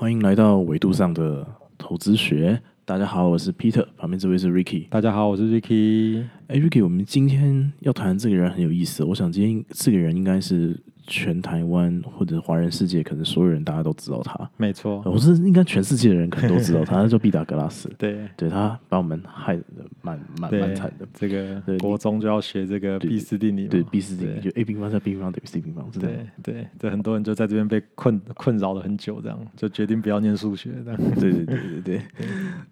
欢迎来到维度上的投资学。大家好，我是 Peter，旁边这位是 Ricky。大家好，我是 Ricky。哎，Ricky，我们今天要谈这个人很有意思。我想今天这个人应该是。全台湾或者华人世界，可能所有人大家都知道他。没错，我是应该全世界的人可能都知道他，那叫毕达哥拉斯。对，对他把我们害的蛮蛮蛮惨的。这个国中就要学这个毕氏定理，对毕氏定理就 a 平方加 b 平方等于 c 平方，对对对，很多人就在这边被困困扰了很久，这样就决定不要念数学。这样，对对对对 对。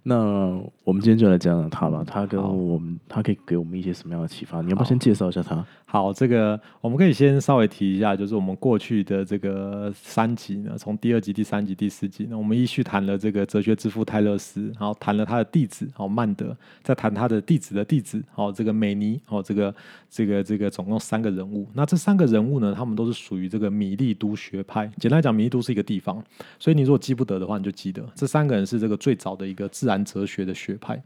那我们今天就来讲讲他吧，他跟我们，他可以给我们一些什么样的启发？你要不要先介绍一下他？好，这个我们可以先稍微提一下，就是我们过去的这个三集呢，从第二集、第三集、第四集呢，我们依序谈了这个哲学之父泰勒斯，然后谈了他的弟子，哦曼德，再谈他的弟子的弟子，哦这个美尼，哦这个这个这个总共三个人物。那这三个人物呢，他们都是属于这个米利都学派。简单来讲，米利都是一个地方，所以你如果记不得的话，你就记得这三个人是这个最早的一个自然哲学的学派。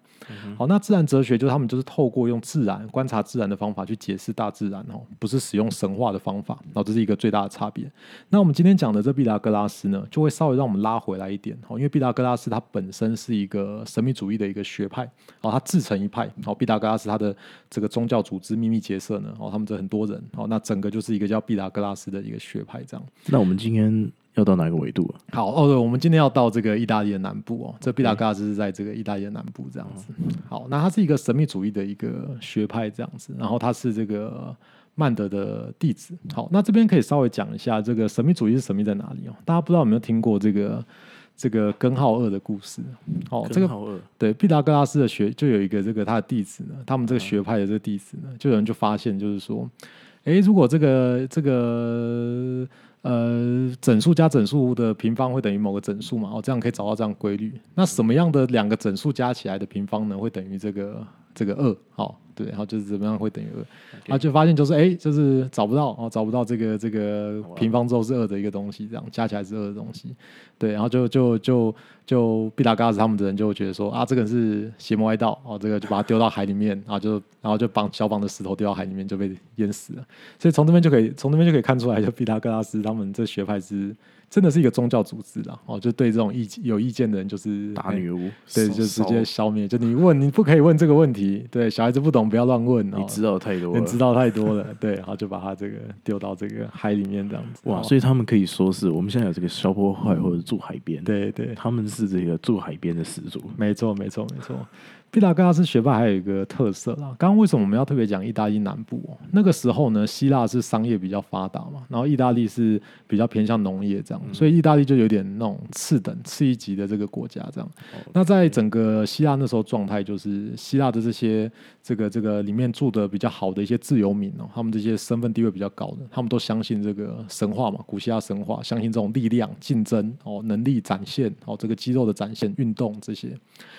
好，那自然哲学就是他们就是透过用自然观察自然的方法去解释大自然哦，不是使用神话的方法，然后这是一个最大的差别。那我们今天讲的这毕达哥拉斯呢，就会稍微让我们拉回来一点哦，因为毕达哥拉斯他本身是一个神秘主义的一个学派哦，他自成一派哦。毕达哥拉斯他的这个宗教组织秘密结社呢，哦，他们这很多人哦，那整个就是一个叫毕达哥拉斯的一个学派这样。那我们今天。要到哪个纬度？好哦，对，我们今天要到这个意大利的南部哦。这毕达哥拉斯是在这个意大利的南部这样子。好，那他是一个神秘主义的一个学派这样子，然后他是这个曼德的弟子。好，那这边可以稍微讲一下这个神秘主义是神秘在哪里哦？大家不知道有没有听过这个这个根号二的故事？哦，这个二对毕达哥拉斯的学就有一个这个他的弟子呢，他们这个学派的这个弟子呢，就有人就发现就是说，哎，如果这个这个。呃，整数加整数的平方会等于某个整数嘛？哦，这样可以找到这样规律。那什么样的两个整数加起来的平方呢？会等于这个这个二？好。对，然后就是怎么样会等于二，然后就发现就是哎，就是找不到哦，找不到这个这个平方之后是二的一个东西，这样加起来是二的东西。对，然后就就就就毕达哥拉斯他们的人就觉得说啊，这个是邪魔歪道哦，这个就把它丢到海里面，然后就然后就绑小绑的石头丢到海里面就被淹死了。所以从这边就可以从那边就可以看出来，就毕达哥拉斯他们这学派是。真的是一个宗教组织啦，哦，就对这种意有意见的人就是打女巫，对，就直接消灭。就你问，你不可以问这个问题，对，小孩子不懂，不要乱问。你知道太多，你知道太多了，对，然后就把他这个丢到这个海里面这样子。哇，所以他们可以说是我们现在有这个消波块或者住海边，对对，他们是这个住海边的始祖。没错，没错，没错。毕达哥拉斯学派还有一个特色啦。刚刚为什么我们要特别讲意大利南部？那个时候呢，希腊是商业比较发达嘛，然后意大利是比较偏向农业这样，所以意大利就有点那种次等、次一级的这个国家这样。那在整个希腊那时候状态，就是希腊的这些这个这个里面住的比较好的一些自由民哦，他们这些身份地位比较高的，他们都相信这个神话嘛，古希腊神话，相信这种力量、竞争哦、能力展现哦、这个肌肉的展现、运动这些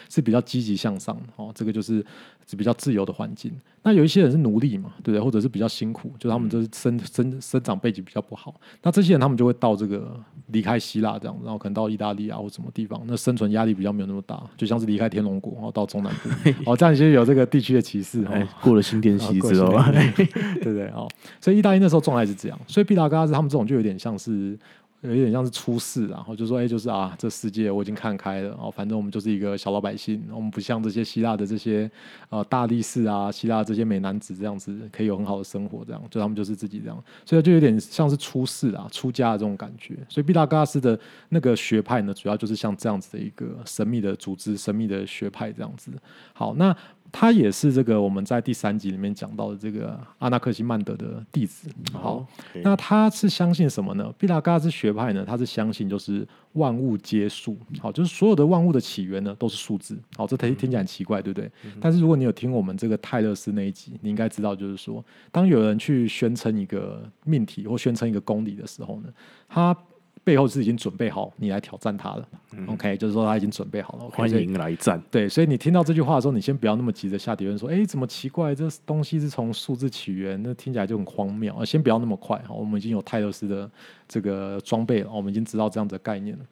是比较积极向上。哦，这个就是是比较自由的环境。那有一些人是奴隶嘛，对不对？或者是比较辛苦，就他们就是生生生长背景比较不好。那这些人他们就会到这个离开希腊这样，然后可能到意大利啊或什么地方，那生存压力比较没有那么大，就像是离开天龙国，然后到中南部。哦，这样其实有这个地区的歧视。哦，过了新店溪之后，对不对？哦，所以意大利那时候状态是这样。所以毕达哥拉斯他们这种就有点像是。有点像是出世，然后就说：“哎，就是啊，这世界我已经看开了哦，反正我们就是一个小老百姓，我们不像这些希腊的这些呃大力士啊，希腊这些美男子这样子可以有很好的生活，这样就他们就是自己这样，所以就有点像是出世啊、出家的这种感觉。所以毕达哥拉斯的那个学派呢，主要就是像这样子的一个神秘的组织、神秘的学派这样子。好，那。他也是这个我们在第三集里面讲到的这个阿纳克西曼德的弟子。好，那他是相信什么呢？毕达哥拉斯学派呢？他是相信就是万物皆数。好，就是所有的万物的起源呢都是数字。好，这听听起来很奇怪，对不对？但是如果你有听我们这个泰勒斯那一集，你应该知道，就是说，当有人去宣称一个命题或宣称一个公理的时候呢，他背后是已经准备好你来挑战他了。OK，就是说他已经准备好了。欢迎来战。对，所以你听到这句话的时候，你先不要那么急着下结论，说，哎，怎么奇怪？这东西是从数字起源，那听起来就很荒谬啊！先不要那么快哈，我们已经有泰勒斯的这个装备了，我们已经知道这样的概念了。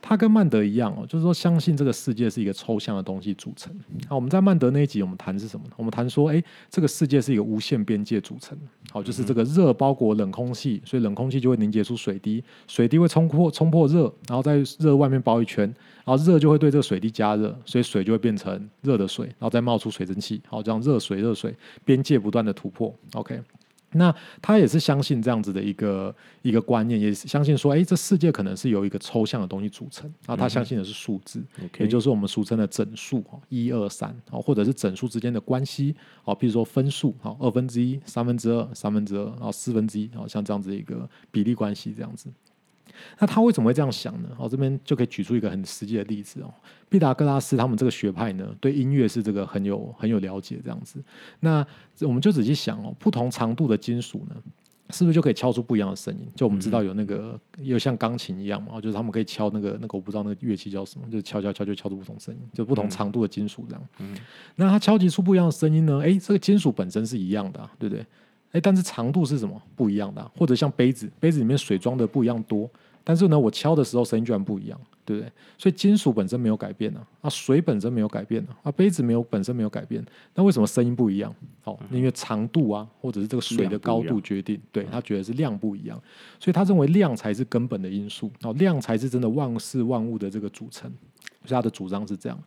他跟曼德一样哦，就是说相信这个世界是一个抽象的东西组成。好，我们在曼德那一集，我们谈是什么呢？我们谈说，哎，这个世界是一个无限边界组成。好，就是这个热包裹冷空气，所以冷空气就会凝结出水滴，水滴会冲破冲破热，然后在热外面包一圈，然后热就会对这个水滴加热，所以水就会变成热的水，然后再冒出水蒸气。好，这样热水热水边界不断的突破。OK。那他也是相信这样子的一个一个观念，也相信说，哎，这世界可能是由一个抽象的东西组成。然后他相信的是数字，也就是我们俗称的整数，一二三，哦，或者是整数之间的关系，哦，比如说分数，哦，二分之一、三分之二、三分之二，然后四分之一，啊像这样子一个比例关系这样子。那他为什么会这样想呢？哦，这边就可以举出一个很实际的例子哦。毕达哥拉斯他们这个学派呢，对音乐是这个很有很有了解这样子。那我们就仔细想哦，不同长度的金属呢，是不是就可以敲出不一样的声音？就我们知道有那个有像钢琴一样嘛，就是他们可以敲那个那个我不知道那个乐器叫什么，就敲敲敲就敲出不同声音，就不同长度的金属这样。嗯，那它敲击出不一样的声音呢？哎，这个金属本身是一样的，对不对？哎，但是长度是什么不一样的？或者像杯子，杯子里面水装的不一样多。但是呢，我敲的时候声音居然不一样，对不对？所以金属本身没有改变呢，啊，水本身没有改变呢，啊，杯子没有本身没有改变，那为什么声音不一样？哦，因为长度啊，或者是这个水的高度决定，对他觉得是量不一样，所以他认为量才是根本的因素，哦，量才是真的万事万物的这个组成。他的主张是这样，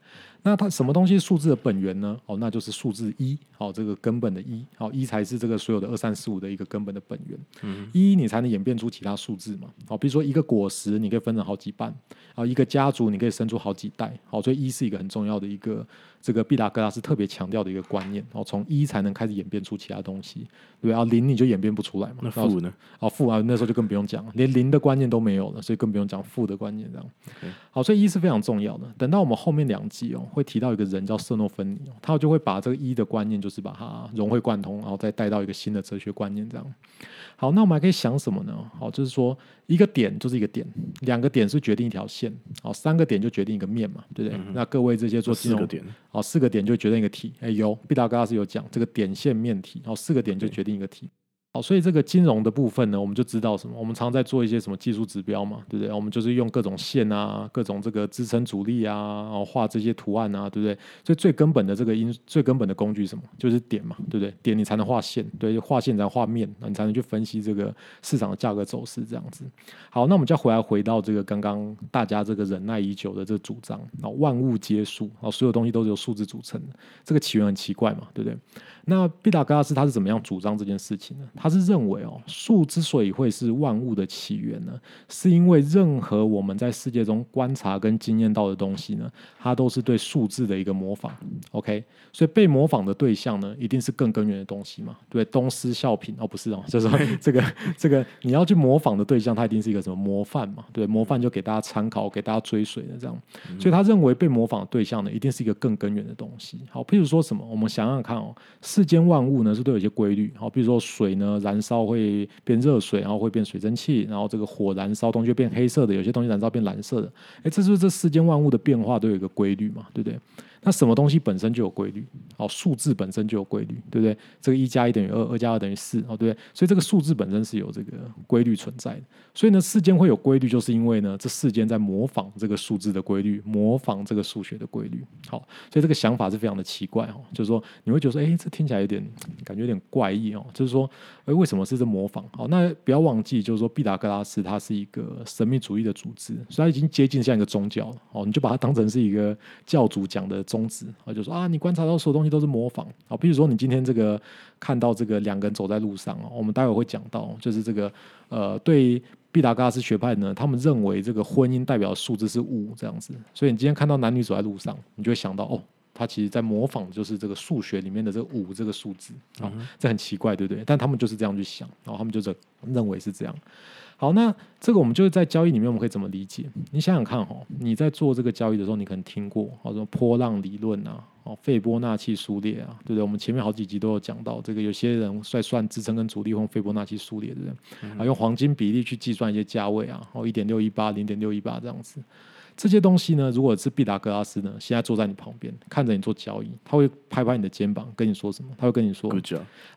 那他什么东西数字的本源呢？哦，那就是数字一，好，这个根本的一，好，一才是这个所有的二三四五的一个根本的本源。嗯，一你才能演变出其他数字嘛。好，比如说一个果实，你可以分成好几半，啊，一个家族你可以生出好几代。好，所以一是一个很重要的一个。这个毕达哥拉斯特别强调的一个观念，哦，从一才能开始演变出其他东西，对啊，零你就演变不出来嘛。那负呢？哦，负啊，那时候就更不用讲了，连零的观念都没有了，所以更不用讲负的观念这样。好，所以一是非常重要的。等到我们后面两集哦，会提到一个人叫瑟诺芬尼，他就会把这个一的观念，就是把它融会贯通，然后再带到一个新的哲学观念这样。好，那我们还可以想什么呢？好，就是说一个点就是一个点，两个点是决定一条线，好，三个点就决定一个面嘛，对不对？那各位这些做金融点，好，四个点就决定一个体。哎，有毕达哥拉斯有讲这个点线面体，然后四个点就决定一个体。好，所以这个金融的部分呢，我们就知道什么？我们常在做一些什么技术指标嘛，对不对？我们就是用各种线啊，各种这个支撑阻力啊，然后画这些图案啊，对不对？所以最根本的这个因，最根本的工具是什么？就是点嘛，对不对？点你才能画线，对，画线才画面，你才能去分析这个市场的价格走势这样子。好，那我们就回来回到这个刚刚大家这个忍耐已久的这个主张啊，万物皆数啊，所有东西都是由数字组成的，这个起源很奇怪嘛，对不对？那毕达哥拉斯他是怎么样主张这件事情呢？他是认为哦，树之所以会是万物的起源呢，是因为任何我们在世界中观察跟经验到的东西呢，它都是对数字的一个模仿。OK，所以被模仿的对象呢，一定是更根源的东西嘛？对，东施效颦哦，不是哦，就是说这个这个你要去模仿的对象，它一定是一个什么模范嘛？对，模范就给大家参考，给大家追随的这样。所以他认为被模仿的对象呢，一定是一个更根源的东西。好，譬如说什么，我们想想看哦。世间万物呢是都有一些规律，好，比如说水呢燃烧会变热水，然后会变水蒸气，然后这个火燃烧东西变黑色的，有些东西燃烧变蓝色的，哎，这是不是这世间万物的变化都有一个规律嘛，对不对？那什么东西本身就有规律？哦，数字本身就有规律，对不对？这个一加一等于二，二加二等于四，哦，对不对？所以这个数字本身是有这个规律存在的。所以呢，世间会有规律，就是因为呢，这世间在模仿这个数字的规律，模仿这个数学的规律。好，所以这个想法是非常的奇怪哦，就是说你会觉得说，哎，这听起来有点感觉有点怪异哦，就是说，哎，为什么是这模仿？好，那不要忘记，就是说，毕达哥拉斯他是一个神秘主义的组织，所以他已经接近像一个宗教了。哦，你就把它当成是一个教主讲的。宗旨啊，就说啊，你观察到所有东西都是模仿啊。比如说，你今天这个看到这个两个人走在路上哦，我们待会会讲到，就是这个呃，对毕达哥拉斯学派呢，他们认为这个婚姻代表的数字是五这样子，所以你今天看到男女走在路上，你就会想到哦，他其实在模仿就是这个数学里面的这个五这个数字啊，这很奇怪，对不对？但他们就是这样去想，然后他们就是认为是这样。好，那这个我们就是在交易里面，我们可以怎么理解？你想想看哦，你在做这个交易的时候，你可能听过，好什么波浪理论啊，哦，斐波那契数列啊，对不对？我们前面好几集都有讲到，这个有些人在算支撑跟阻力用斐波那契数列，对不对？啊，用黄金比例去计算一些价位啊，哦，一点六一八、零点六一八这样子。这些东西呢，如果是毕达哥拉斯呢，现在坐在你旁边看着你做交易，他会拍拍你的肩膀，跟你说什么？他会跟你说，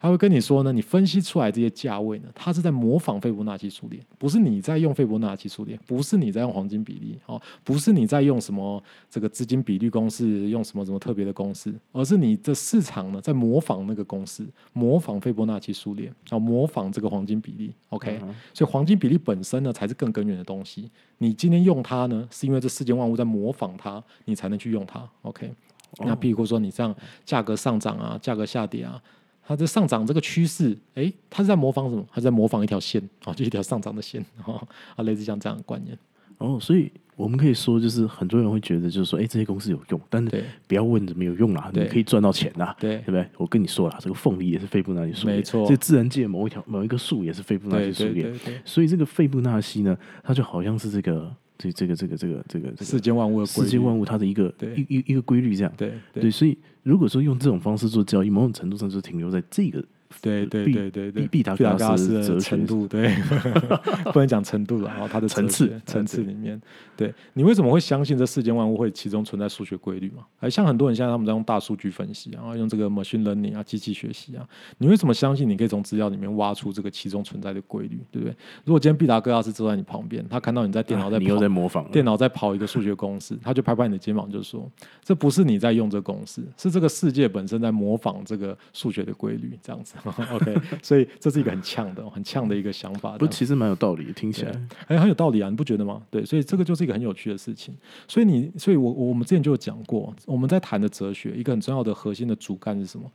他会跟你说呢，你分析出来这些价位呢，他是在模仿斐波那契数列，不是你在用斐波那契数列，不是你在用黄金比例，哦，不是你在用什么这个资金比率公式，用什么什么特别的公式，而是你的市场呢在模仿那个公式，模仿斐波那契数列，哦，模仿这个黄金比例，OK，所以黄金比例本身呢才是更根源的东西。你今天用它呢，是因为这世间万物在模仿它，你才能去用它。OK，那譬如说你这样价格上涨啊，价格下跌啊，它的上涨这个趋势，哎，它是在模仿什么？它在模仿一条线啊，就一条上涨的线啊，啊，类似像这样的观念。哦，所以我们可以说，就是很多人会觉得，就是说，哎，这些公司有用，但是不要问怎么有用啦，你可以赚到钱呐，对，对不对？我跟你说了，这个凤梨也是斐波那契数列，没错，这自然界某一条某一个树也是斐波那契数列，所以这个斐波那西呢，它就好像是这个。这这个这个这个这个世间万物的世间万物它的一个一一一个规律这样。对对，所以如果说用这种方式做交易，某种程度上就停留在这个。对对对对对，毕达哥拉斯的程度，对，不能讲程度了，然后它的层次层次里面，对你为什么会相信这世间万物会其中存在数学规律嘛？而像很多人现在他们在用大数据分析，然后用这个 machine learning 啊，机器学习啊，你为什么相信你可以从资料里面挖出这个其中存在的规律，对不对？如果今天毕达哥拉斯坐在你旁边，他看到你在电脑在你又在模仿电脑在跑一个数学公式，他就拍拍你的肩膀，就说这不是你在用这公式，是这个世界本身在模仿这个数学的规律，这样子。OK。所以这是一个很呛的、很呛的一个想法。不，其实蛮有道理，听起来哎，很有道理啊，你不觉得吗？对，所以这个就是一个很有趣的事情。所以你，所以我我们之前就有讲过，我们在谈的哲学，一个很重要的核心的主干是什么？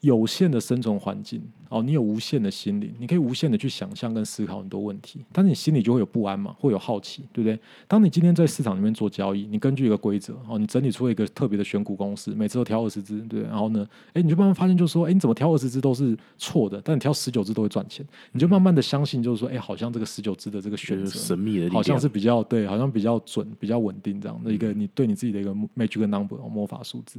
有限的生存环境哦，你有无限的心灵，你可以无限的去想象跟思考很多问题，但是你心里就会有不安嘛，会有好奇，对不对？当你今天在市场里面做交易，你根据一个规则哦，你整理出了一个特别的选股公式，每次都挑二十只，对，然后呢，哎，你就慢慢发现，就是说，哎，你怎么挑二十只都是错的，但你挑十九只都会赚钱，你就慢慢的相信，就是说，哎，好像这个十九只的这个选择神秘的，好像是比较对，好像比较准，比较稳定这样的一个你对你自己的一个 magic number 魔法数字。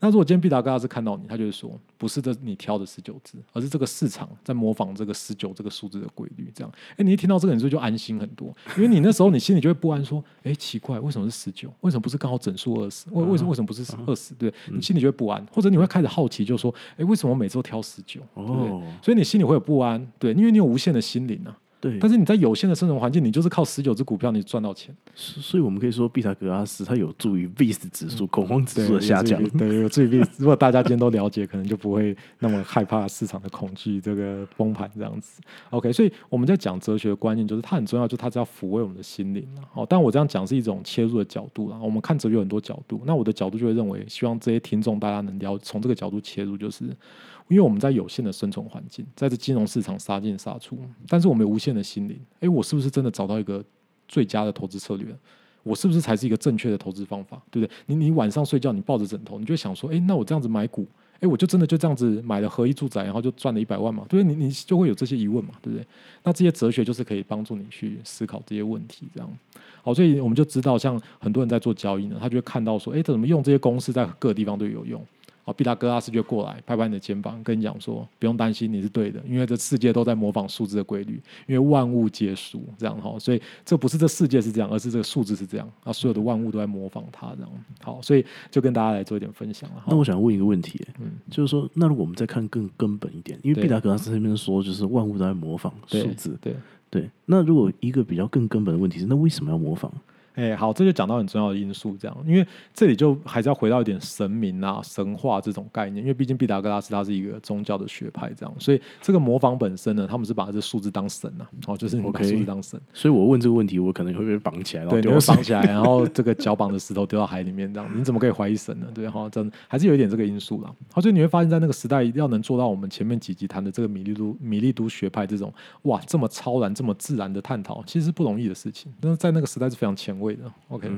那如果今天毕达哥拉斯看到你，他就会说，不是的，你挑的。十九只，而是这个市场在模仿这个十九这个数字的规律，这样。哎，你一听到这个，你就就安心很多？因为你那时候你心里就会不安，说，哎，奇怪，为什么是十九？为什么不是刚好整数二十？为为什么为什么不是二十？对你心里就会不安，或者你会开始好奇，就说，哎，为什么每次都挑十九？哦，所以你心里会有不安，对，因为你有无限的心灵啊。对，但是你在有限的生存环境，你就是靠十九只股票，你赚到钱。所以，我们可以说，毕达哥拉斯它有助于 VIX 指数恐慌指数的下降。对，有助于 VIX。如果大家今天都了解，可能就不会那么害怕市场的恐惧，这个崩盘这样子。OK，所以我们在讲哲学的观念，就是它很重要，就是它是要抚慰我们的心灵。好，但我这样讲是一种切入的角度啦。我们看哲学有很多角度，那我的角度就会认为，希望这些听众大家能了从这个角度切入，就是。因为我们在有限的生存环境，在这金融市场杀进杀出，但是我们有无限的心灵。诶，我是不是真的找到一个最佳的投资策略？我是不是才是一个正确的投资方法？对不对？你你晚上睡觉，你抱着枕头，你就想说，诶，那我这样子买股，诶，我就真的就这样子买了合一住宅，然后就赚了一百万嘛？对不对？你你就会有这些疑问嘛？对不对？那这些哲学就是可以帮助你去思考这些问题，这样。好，所以我们就知道，像很多人在做交易呢，他就会看到说，哎，怎么用这些公式在各个地方都有用。哦，毕达哥拉斯就过来拍拍你的肩膀，跟你讲说：“不用担心，你是对的，因为这世界都在模仿数字的规律，因为万物皆数，这样哈。所以这不是这世界是这样，而是这个数字是这样。啊，所有的万物都在模仿它，这样。好，所以就跟大家来做一点分享了。那我想问一个问题，嗯，就是说，那如果我们再看更根本一点，因为毕达哥拉斯那边说，就是万物都在模仿数字，对对。那如果一个比较更根本的问题是，那为什么要模仿？哎，好，这就讲到很重要的因素，这样，因为这里就还是要回到一点神明啊、神话这种概念，因为毕竟毕达哥拉斯他是一个宗教的学派，这样，所以这个模仿本身呢，他们是把这数字当神啊，哦，就是你把数字当神，所以我问这个问题，我可能会被绑起来，对，你会绑起来，然后这个脚绑的石头丢到海里面，这样，你怎么可以怀疑神呢？对，哈，真还是有一点这个因素啦。好，所以你会发现在那个时代，要能做到我们前面几集谈的这个米利都米利都学派这种，哇，这么超然、这么自然的探讨，其实是不容易的事情，但是在那个时代是非常前卫的。OK。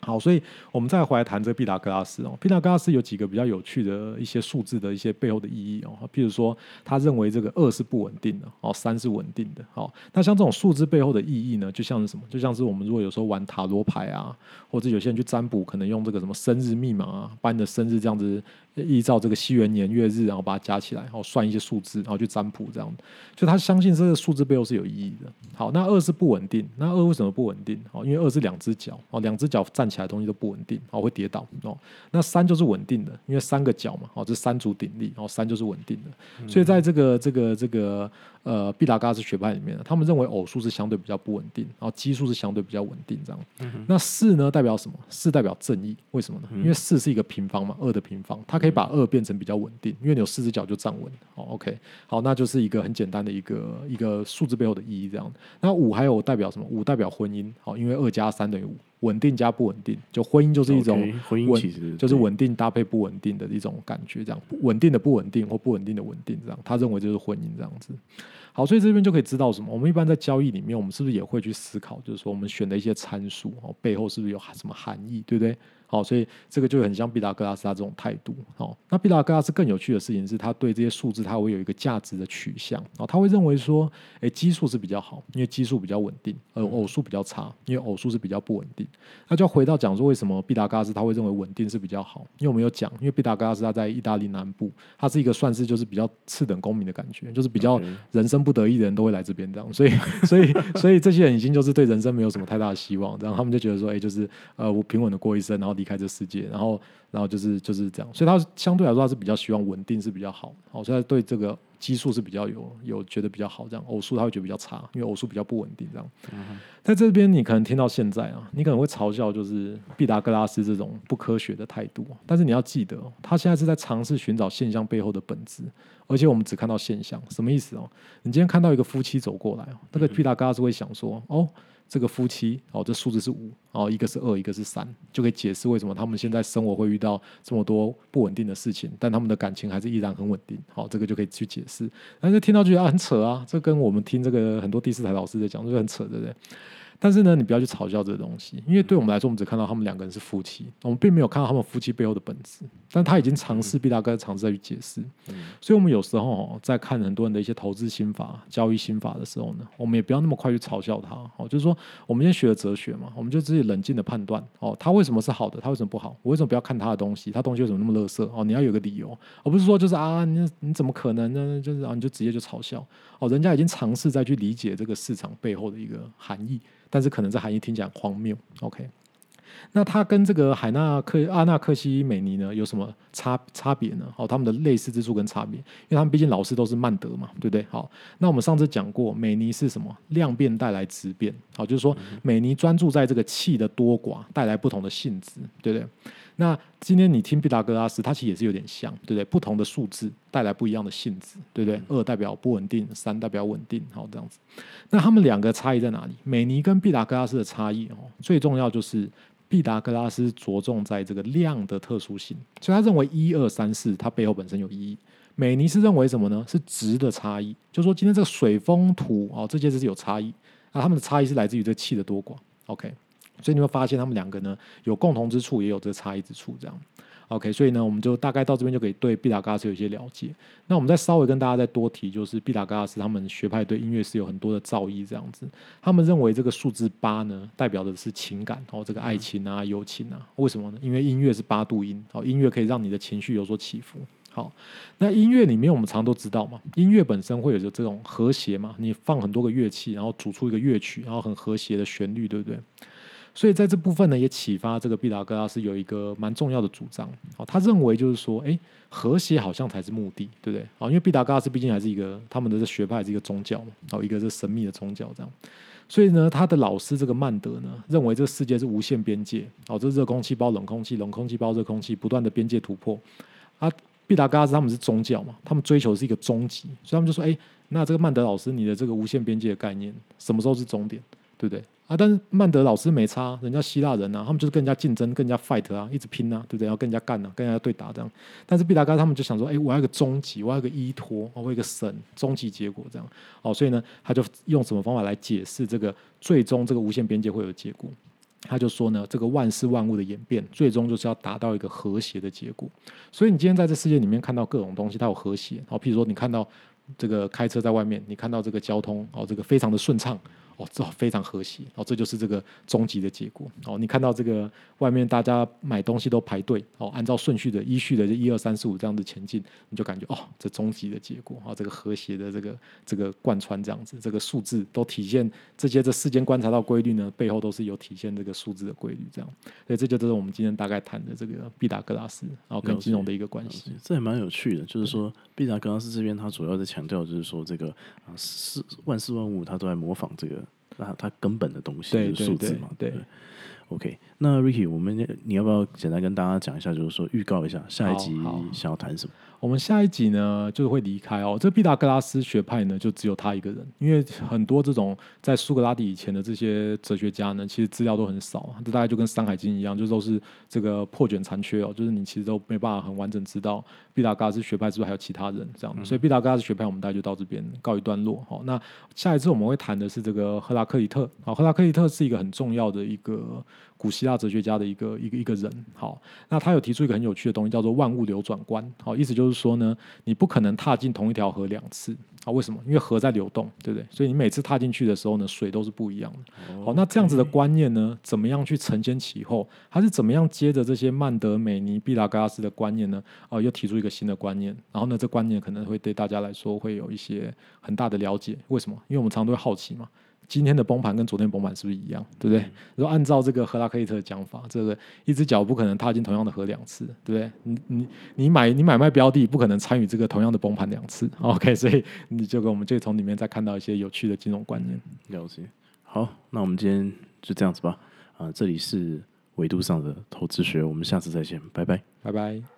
好，所以我们再回来谈这个毕达哥拉斯哦。毕达哥拉斯有几个比较有趣的一些数字的一些背后的意义哦。譬如说，他认为这个二是不稳定的哦，三是稳定的。好，那像这种数字背后的意义呢，就像是什么？就像是我们如果有时候玩塔罗牌啊，或者有些人去占卜，可能用这个什么生日密码啊，把你的生日这样子依照这个西元年月日，然后把它加起来，然后算一些数字，然后去占卜这样。就他相信这个数字背后是有意义的。好，那二是不稳定，那二为什么不稳定？哦，因为二是两只脚哦，两只脚站起来的东西都不稳定，哦，会跌倒哦。那三就是稳定的，因为三个脚嘛，哦，这三足鼎立，然后三就是稳定的。所以在这个这个这个呃毕达哥拉斯学派里面呢，他们认为偶数是相对比较不稳定，然后奇数是相对比较稳定这样。那四呢代表什么？四代表正义，为什么呢？因为四是一个平方嘛，二的平方，它可以把二变成比较稳定，因为你有四只脚就站稳。哦，OK，好，那就是一个很简单的一个一个数字背后的意义这样。那五还有代表什么？五代表婚姻，好，因为二加三等于五，稳定加不稳定，就婚姻就是一种婚姻，其实就是稳定搭配不稳定的一种感觉，这样稳定的不稳定或不稳定的稳定，这样他认为就是婚姻这样子。好，所以这边就可以知道什么？我们一般在交易里面，我们是不是也会去思考，就是说我们选的一些参数哦，背后是不是有什么含义，对不对？好，所以这个就很像毕达哥拉斯他这种态度。哦，那毕达哥拉斯更有趣的事情是他对这些数字他会有一个价值的取向。哦，他会认为说，哎，奇数是比较好，因为奇数比较稳定；而偶数比较差，因为偶数是比较不稳定。那就要回到讲说，为什么毕达哥拉斯他会认为稳定是比较好？因为我们有讲，因为毕达哥拉斯他在意大利南部，他是一个算是就是比较次等公民的感觉，就是比较人生不得意的人都会来这边这样。所以，所以，所以这些人已经就是对人生没有什么太大的希望，然后他们就觉得说，哎，就是呃，我平稳的过一生，然后。离开这世界，然后，然后就是就是这样，所以他相对来说他是比较希望稳定是比较好，好，所以他对这个基数是比较有有觉得比较好，这样偶数他会觉得比较差，因为偶数比较不稳定，这样。在这边你可能听到现在啊，你可能会嘲笑就是毕达哥拉斯这种不科学的态度，但是你要记得，他现在是在尝试寻找现象背后的本质，而且我们只看到现象，什么意思哦？你今天看到一个夫妻走过来哦，那个毕达哥拉斯会想说，哦。这个夫妻哦，这数字是五哦，一个是二，一个是三，就可以解释为什么他们现在生活会遇到这么多不稳定的事情，但他们的感情还是依然很稳定。好，这个就可以去解释。但是听到觉得啊很扯啊，这跟我们听这个很多第四台老师在讲，就很扯，对不对？但是呢，你不要去嘲笑这个东西，因为对我们来说，我们只看到他们两个人是夫妻，我们并没有看到他们夫妻背后的本质。但他已经尝试，毕大哥尝试再去解释。所以，我们有时候在看很多人的一些投资心法、交易心法的时候呢，我们也不要那么快去嘲笑他。哦，就是说，我们先学了哲学嘛，我们就自己冷静的判断。哦，他为什么是好的？他为什么不好？我为什么不要看他的东西？他东西为什么那么垃圾？哦，你要有个理由，而不是说就是啊，你你怎么可能呢？就是啊，你就直接就嘲笑。哦，人家已经尝试在去理解这个市场背后的一个含义。但是可能这含义听起来荒谬。OK，那它跟这个海纳克阿纳克西美尼呢有什么差差别呢？哦，他们的类似之处跟差别，因为他们毕竟老师都是曼德嘛，对不对？好，那我们上次讲过，美尼是什么？量变带来质变。好，就是说美尼专注在这个气的多寡带来不同的性质，对不对？那今天你听毕达哥拉斯，它其实也是有点像，对不对？不同的数字带来不一样的性质，对不对？二代表不稳定，三代表稳定，好这样子。那他们两个差异在哪里？美尼跟毕达哥拉斯的差异哦，最重要就是毕达哥拉斯着重在这个量的特殊性，所以他认为一二三四它背后本身有意义。美尼是认为什么呢？是值的差异，就是说今天这个水风土哦，这件事是有差异，那他们的差异是来自于这气的多寡。OK。所以你会发现，他们两个呢有共同之处，也有这个差异之处。这样，OK。所以呢，我们就大概到这边就可以对毕达哥拉斯有一些了解。那我们再稍微跟大家再多提，就是毕达哥拉斯他们学派对音乐是有很多的造诣。这样子，他们认为这个数字八呢，代表的是情感哦，这个爱情啊、友情啊。为什么呢？因为音乐是八度音，哦，音乐可以让你的情绪有所起伏。好，那音乐里面我们常都知道嘛，音乐本身会有着这种和谐嘛，你放很多个乐器，然后组出一个乐曲，然后很和谐的旋律，对不对？所以在这部分呢，也启发这个毕达哥拉斯有一个蛮重要的主张。哦，他认为就是说，哎，和谐好像才是目的，对不对？哦，因为毕达哥拉斯毕竟还是一个他们的这学派是一个宗教嘛，哦，一个是神秘的宗教这样。所以呢，他的老师这个曼德呢，认为这个世界是无限边界。哦，这热空气包冷空气，冷空气包热空气，不断的边界突破。啊，毕达哥拉斯他们是宗教嘛，他们追求是一个终极，所以他们就说，哎，那这个曼德老师，你的这个无限边界的概念，什么时候是终点？对不对？啊，但是曼德老师没差，人家希腊人啊，他们就是更加竞争、更加 fight 啊，一直拼啊，对不对？要更加干啊，跟人家对打这样。但是毕达哥他们就想说，哎，我要一个终极，我要一个依托，我要一个神，终极结果这样。哦，所以呢，他就用什么方法来解释这个最终这个无限边界会有结果？他就说呢，这个万事万物的演变，最终就是要达到一个和谐的结果。所以你今天在这世界里面看到各种东西，它有和谐。好，譬如说你看到这个开车在外面，你看到这个交通哦，这个非常的顺畅。哦，这非常和谐，哦，这就是这个终极的结果。哦，你看到这个外面大家买东西都排队，哦，按照顺序的依序的，就一二三四五这样子前进，你就感觉哦，这终极的结果，哦，这个和谐的这个这个贯穿这样子，这个数字都体现这些这世间观察到规律呢，背后都是有体现这个数字的规律，这样。所以这就都是我们今天大概谈的这个毕达哥拉斯，然后跟金融的一个关系。这也蛮有趣的，就是说毕达哥拉斯这边他主要在强调就是说这个啊，是万事万物他都在模仿这个。那它根本的东西是数字嘛？对，OK。那 Ricky，我们你要不要简单跟大家讲一下，就是说预告一下下一集想要谈什么？我们下一集呢，就是会离开哦。这毕达哥拉斯学派呢，就只有他一个人，因为很多这种在苏格拉底以前的这些哲学家呢，其实资料都很少，这大概就跟《山海经》一样，就都是这个破卷残缺哦，就是你其实都没办法很完整知道毕达哥拉斯学派是不是还有其他人这样。所以毕达哥拉斯学派，我们大概就到这边告一段落。好，那下一次我们会谈的是这个赫拉克利特。好，赫拉克利特是一个很重要的一个。古希腊哲学家的一个一个一个人，好，那他有提出一个很有趣的东西，叫做万物流转观，好，意思就是说呢，你不可能踏进同一条河两次，啊，为什么？因为河在流动，对不对？所以你每次踏进去的时候呢，水都是不一样的。好，那这样子的观念呢，怎么样去承先启后？他是怎么样接着这些曼德美尼、毕达哥拉斯的观念呢？哦，又提出一个新的观念，然后呢，这观念可能会对大家来说会有一些很大的了解。为什么？因为我们常常都会好奇嘛。今天的崩盘跟昨天崩盘是不是一样？对不对？如果按照这个赫拉克利特的讲法，这个一只脚不可能踏进同样的河两次，对不对？你你你买你买卖标的不可能参与这个同样的崩盘两次。OK，所以你就跟我们就从里面再看到一些有趣的金融观念。了解。好，那我们今天就这样子吧。啊，这里是维度上的投资学，我们下次再见，拜拜，拜拜。